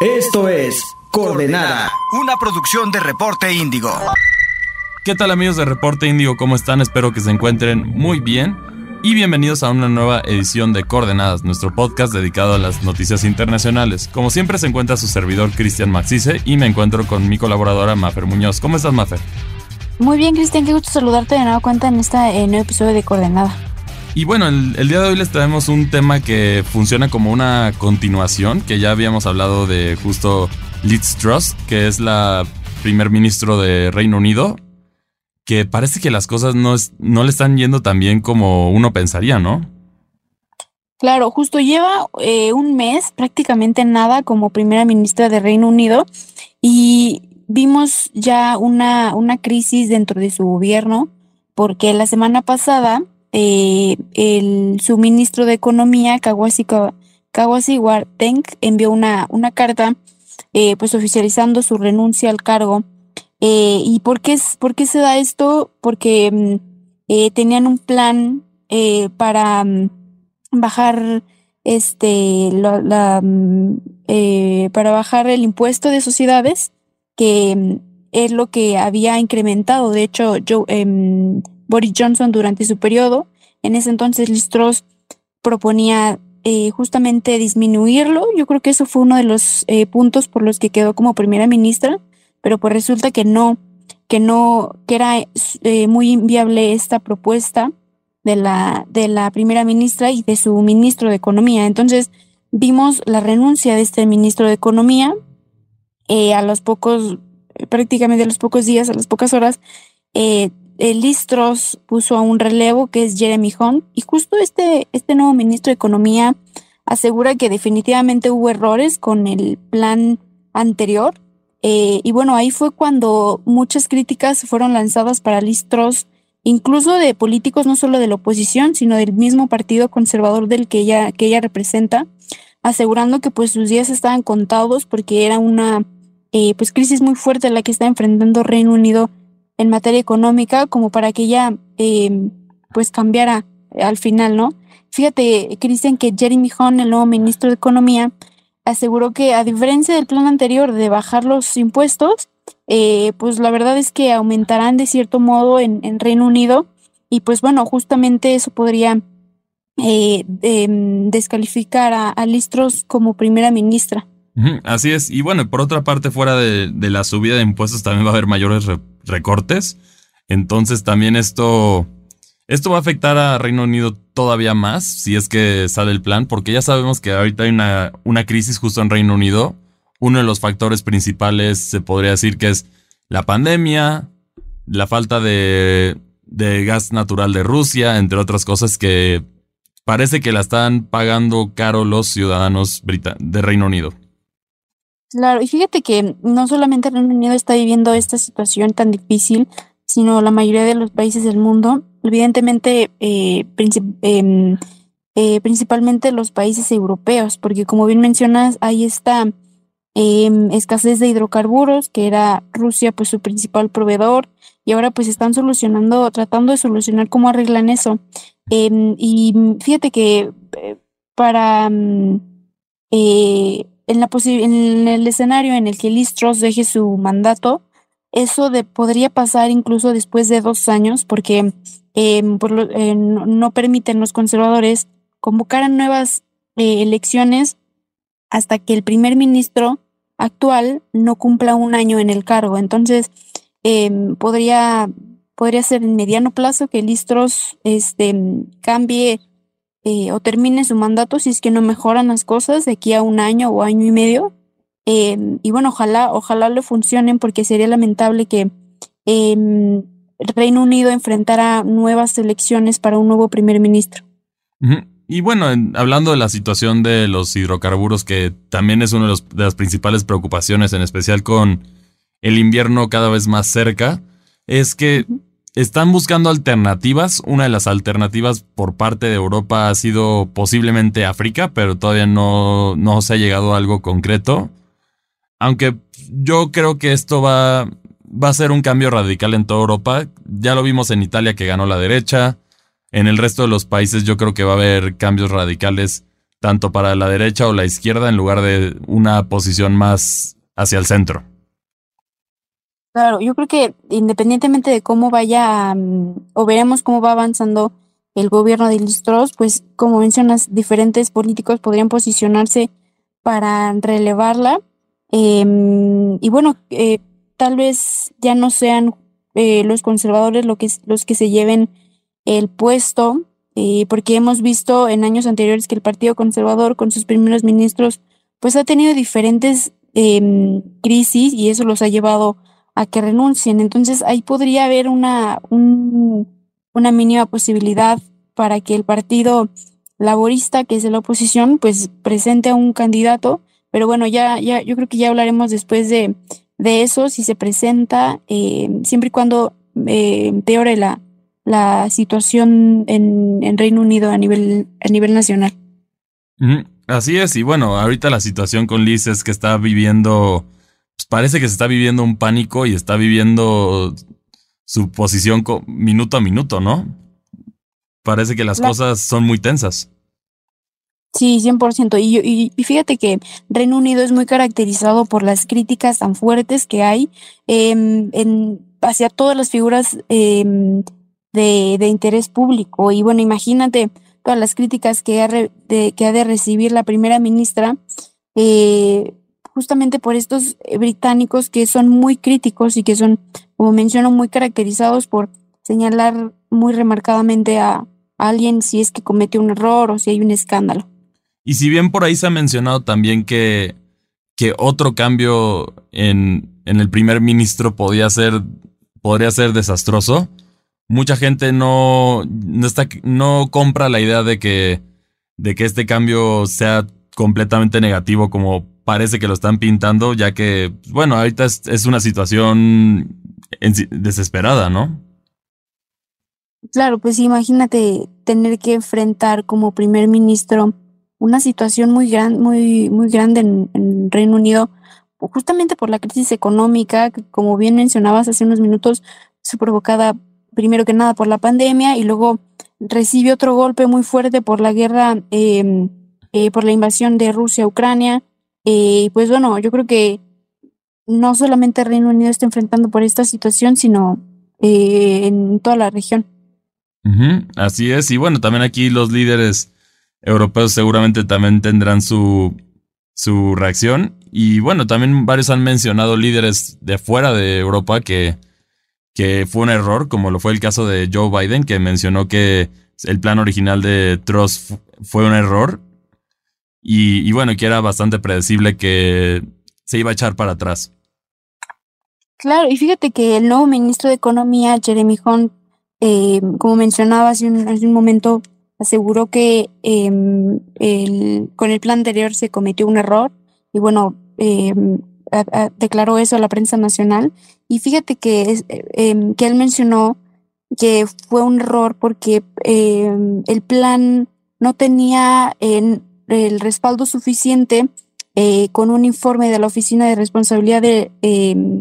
Esto es Coordenada, una producción de Reporte Índigo. ¿Qué tal amigos de Reporte Índigo? ¿Cómo están? Espero que se encuentren muy bien. Y bienvenidos a una nueva edición de Coordenadas, nuestro podcast dedicado a las noticias internacionales. Como siempre se encuentra su servidor Cristian Maxice y me encuentro con mi colaboradora Mafer Muñoz. ¿Cómo estás Mafer? Muy bien Cristian, qué gusto saludarte de nueva cuenta en este nuevo episodio de Coordenada. Y bueno, el, día de hoy les traemos un tema que funciona como una continuación, que ya habíamos hablado de justo Liz Truss, que es la primer ministro de Reino Unido, que parece que las cosas no, no le están yendo tan bien como uno pensaría, ¿no? Claro, justo lleva eh, un mes, prácticamente nada, como primera ministra de Reino Unido y vimos ya una, una crisis dentro de su gobierno, porque la semana pasada eh, el suministro de Economía, Kawasi, Kawasi Warteng, envió una, una carta eh, pues oficializando su renuncia al cargo. Eh, ¿Y por qué, por qué se da esto? Porque mm, eh, tenían un plan eh, para mm, bajar este la, la mm, eh, para bajar el impuesto de sociedades, que es lo que había incrementado. De hecho, Joe, em, Boris Johnson durante su periodo, en ese entonces Liz proponía eh, justamente disminuirlo. Yo creo que eso fue uno de los eh, puntos por los que quedó como primera ministra, pero pues resulta que no, que no, que era eh, muy inviable esta propuesta de la, de la primera ministra y de su ministro de Economía. Entonces vimos la renuncia de este ministro de Economía a los pocos, prácticamente a los pocos días, a las pocas horas, eh, Listros puso a un relevo que es Jeremy Hunt y justo este, este nuevo ministro de Economía asegura que definitivamente hubo errores con el plan anterior. Eh, y bueno, ahí fue cuando muchas críticas fueron lanzadas para Listros, incluso de políticos no solo de la oposición, sino del mismo partido conservador del que ella, que ella representa, asegurando que pues sus días estaban contados porque era una eh, pues crisis muy fuerte la que está enfrentando Reino Unido en materia económica como para que ella eh, pues cambiara al final, ¿no? Fíjate, Cristian, que Jeremy Hunt, el nuevo ministro de Economía, aseguró que a diferencia del plan anterior de bajar los impuestos, eh, pues la verdad es que aumentarán de cierto modo en, en Reino Unido y pues bueno, justamente eso podría eh, de, descalificar a, a Listros como primera ministra. Así es. Y bueno, por otra parte, fuera de, de, la subida de impuestos también va a haber mayores re recortes. Entonces también esto, esto va a afectar a Reino Unido todavía más si es que sale el plan, porque ya sabemos que ahorita hay una, una crisis justo en Reino Unido. Uno de los factores principales se podría decir que es la pandemia, la falta de, de gas natural de Rusia, entre otras cosas que parece que la están pagando caro los ciudadanos de Reino Unido. Claro, y fíjate que no solamente Reino Unido está viviendo esta situación tan difícil, sino la mayoría de los países del mundo, evidentemente eh, princip eh, eh, principalmente los países europeos, porque como bien mencionas, hay esta escasez de hidrocarburos, que era Rusia pues su principal proveedor, y ahora pues están solucionando, tratando de solucionar cómo arreglan eso. y fíjate que para en, la en el escenario en el que Liz deje su mandato, eso de, podría pasar incluso después de dos años, porque eh, por lo, eh, no, permiten los conservadores convocar nuevas eh, elecciones hasta que el primer ministro actual no cumpla un año en el cargo. Entonces, podría, podría ser en mediano plazo que Liz Truss este, cambie eh, o termine su mandato si es que no mejoran las cosas de aquí a un año o año y medio. Eh, y bueno, ojalá, ojalá lo funcionen porque sería lamentable que eh, el Reino Unido enfrentara nuevas elecciones para un nuevo primer ministro. Y bueno, en, hablando de la situación de los hidrocarburos, que también es una de, de, las principales preocupaciones, en especial con el invierno cada vez más cerca, es que uh -huh están buscando alternativas. Una de las alternativas por parte de Europa ha sido posiblemente África, pero todavía no, no se ha llegado a algo concreto. Aunque yo creo que esto va, va a ser un cambio radical en toda Europa. Ya lo vimos en Italia que ganó la derecha. En el resto de los países yo creo que va a haber cambios radicales tanto para la derecha o la izquierda en lugar de una posición más hacia el centro. Claro, yo creo que independientemente de cómo vaya mm, o veremos cómo va avanzando el gobierno de Listros, pues como mencionas, diferentes políticos podrían posicionarse para relevarla. Em, y bueno, eh, tal vez ya no sean eh, los conservadores lo que, los que se lleven el puesto, eh, porque hemos visto en años anteriores que el Partido Conservador con sus primeros ministros pues ha tenido diferentes em, crisis y eso los ha llevado a que renuncien. Entonces ahí podría haber una, una mínima posibilidad para que el Partido Laborista, que es de la oposición, pues presente a un candidato. Pero bueno, ya, ya, yo creo que ya hablaremos después de, de eso, si se presenta, eh, siempre y cuando eh, empeore la, la situación en, en, Reino Unido a nivel, a nivel nacional. Así es, y bueno, ahorita la situación con Liz es que está viviendo, pues parece que se está viviendo un pánico y está viviendo su posición minuto a minuto, ¿no? Parece que las cosas son muy tensas. Sí, 100%. Y, y, y, fíjate que Reino Unido es muy caracterizado por las críticas tan fuertes que hay em, en, hacia todas las figuras em, de, de, interés público. Y bueno, imagínate todas las críticas que ha, de, que ha de recibir la primera ministra, eh, justamente por estos británicos que son muy críticos y que son, como menciono, muy caracterizados por señalar muy remarcadamente a, alguien si es que comete un error o si hay un escándalo. Y si bien por ahí se ha mencionado también que, que otro cambio en, en el primer ministro ser, podría ser desastroso, mucha gente no, no, está, no compra la idea de que, de que este cambio sea completamente negativo como parece que lo están pintando, ya que, bueno, ahorita es, es una situación desesperada, ¿no? Claro, pues imagínate tener que enfrentar como primer ministro una situación muy, gran, muy, muy grande en, Reino Unido, justamente por la crisis económica, que como bien mencionabas hace unos minutos, se provocada primero que nada por la pandemia y luego recibe otro golpe muy fuerte por la guerra, em, eh, por la invasión de Rusia a Ucrania. Eh, pues bueno, yo creo que no solamente Reino Unido está enfrentando por esta situación, sino eh, en toda la región. así es, y bueno, también aquí los líderes europeos seguramente también tendrán su, su reacción. Y bueno, también varios han mencionado líderes de fuera de Europa que, que fue un error, como lo fue el caso de Joe Biden, que mencionó que el plan original de Truss fue un error. Y, bueno, que era bastante predecible que se iba a echar para atrás. Claro, y fíjate que el nuevo ministro de Economía, Jeremy Hunt, eh, como mencionaba hace un, hace un momento, aseguró que em, con el plan anterior se cometió un error y bueno, em, declaró eso a la prensa nacional. Y fíjate que, em, que él mencionó que fue un error porque el plan no tenía el respaldo suficiente eh, con un informe de la Oficina de Responsabilidad de,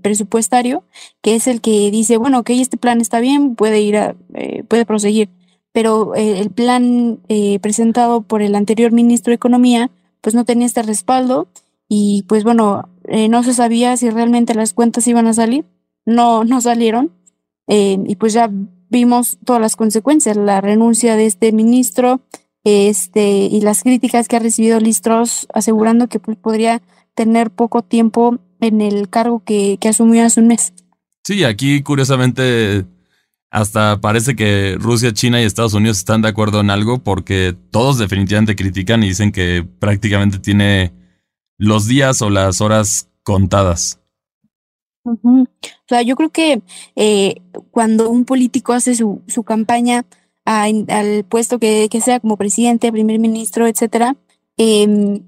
Presupuestario, que es el que dice, bueno, ok, este plan está bien, puede ir a, eh, puede proseguir pero eh, el plan presentado por el anterior ministro de Economía pues no tenía este respaldo y pues bueno, no se sabía si realmente las cuentas iban a salir, no, no salieron y pues ya vimos todas las consecuencias, la renuncia de este ministro este, y las críticas que ha recibido Listros asegurando que pues, podría tener poco tiempo en el cargo que, que asumió hace un mes. Sí, aquí curiosamente hasta parece que Rusia, China y Estados Unidos están de acuerdo en algo porque todos definitivamente critican y dicen que prácticamente tiene los días o las horas contadas. O sea, yo creo que eh, cuando un político hace su, su campaña al puesto que, sea como presidente, primer ministro, etcétera, em,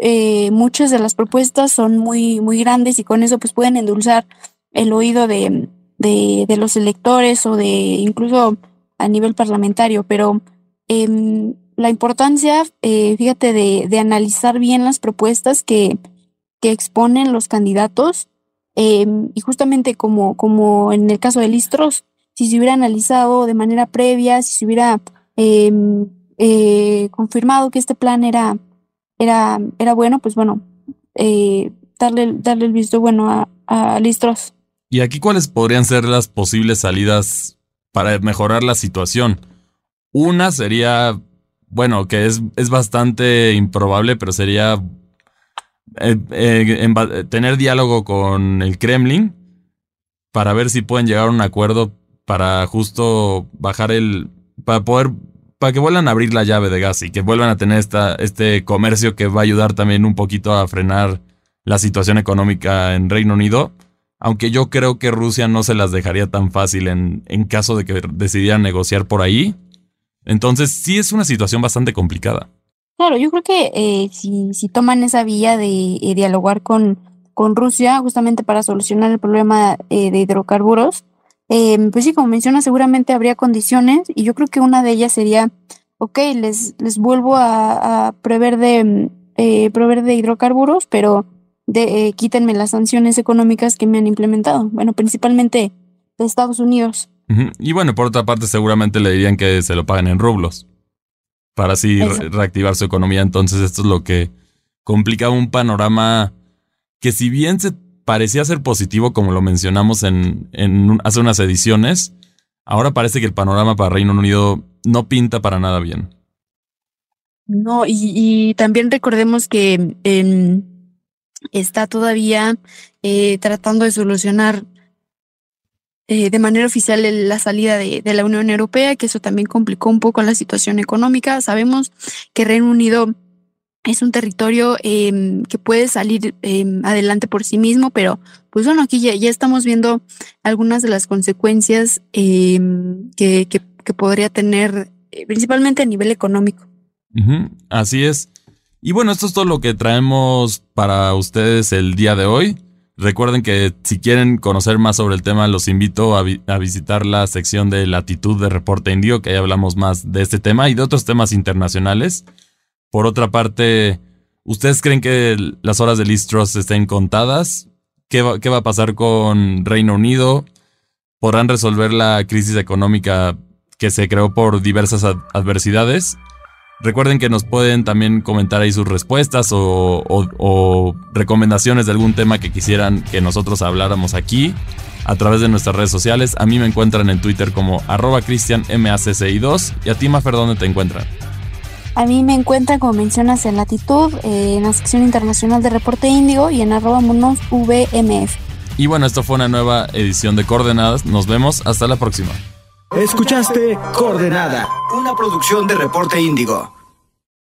eh, muchas de las propuestas son muy, muy grandes y con eso pues pueden endulzar el oído de, de, los electores o de incluso a nivel parlamentario, pero eh, la importancia, eh, fíjate, de, de, analizar bien las propuestas que, que exponen los candidatos eh, y justamente como, como en el caso de Listros, si se hubiera analizado de manera previa, si se hubiera em, eh, confirmado que este plan era era, era bueno, pues bueno, eh, darle, darle el visto bueno a, a Listros. ¿Y aquí cuáles podrían ser las posibles salidas para mejorar la situación? Una sería, bueno, que es, es bastante improbable, pero sería eh, tener diálogo con el Kremlin para ver si pueden llegar a un acuerdo para justo bajar el, para poder, para que vuelvan a abrir la llave de gas y que vuelvan a tener esta, este comercio que va a ayudar también un poquito a frenar la situación económica en Reino Unido. Aunque yo creo que Rusia no se las dejaría tan fácil en, en caso de que decidieran negociar por ahí. Entonces sí es una situación bastante complicada. Claro, yo creo que eh, si, si, toman esa vía de eh, dialogar con, con, Rusia justamente para solucionar el problema eh, de hidrocarburos, em, pues sí, como menciona, seguramente habría condiciones y yo creo que una de ellas sería, ok, les, les vuelvo a, a prever, de, proveer de hidrocarburos, pero de, quítenme las sanciones económicas que me han implementado. Bueno, principalmente de Estados Unidos. Y bueno, por otra parte, seguramente le dirían que se lo paguen en rublos para así reactivar su economía. Entonces esto es lo que complica un panorama que si bien se parecía ser positivo, como lo mencionamos en, hace unas ediciones, ahora parece que el panorama para Reino Unido no pinta para nada bien. No, y, también recordemos que está todavía eh, tratando de solucionar eh, de manera oficial la salida de, la Unión Europea, que eso también complicó un poco la situación económica. Sabemos que Reino Unido es un territorio em, que puede salir em, adelante por sí mismo, pero pues bueno, aquí ya, estamos viendo algunas de las consecuencias em, que, podría tener, eh, principalmente a nivel económico. así es. Y bueno, esto es todo lo que traemos para ustedes el día de hoy. Recuerden que si quieren conocer más sobre el tema, los invito a, visitar la sección de latitud de Reporte Indio, que ahí hablamos más de este tema y de otros temas internacionales. Por otra parte, ¿ustedes creen que las horas de Listros estén contadas? ¿Qué va, ¿Qué va a pasar con Reino Unido? ¿Podrán resolver la crisis económica que se creó por diversas adversidades? Recuerden que nos pueden también comentar ahí sus respuestas o, recomendaciones de algún tema que quisieran que nosotros habláramos aquí a través de nuestras redes sociales. A mí me encuentran en Twitter como arroba cristianmacci2 y a ti, Mafer, ¿dónde te encuentran? A mí me encuentran, como mencionas, en Latitud, eh, en la sección internacional de Reporte Índigo y en arroba monosvmf. Y bueno, esto fue una nueva edición de Coordenadas. Nos vemos hasta la próxima. Escuchaste Coordenada, una producción de Reporte Índigo.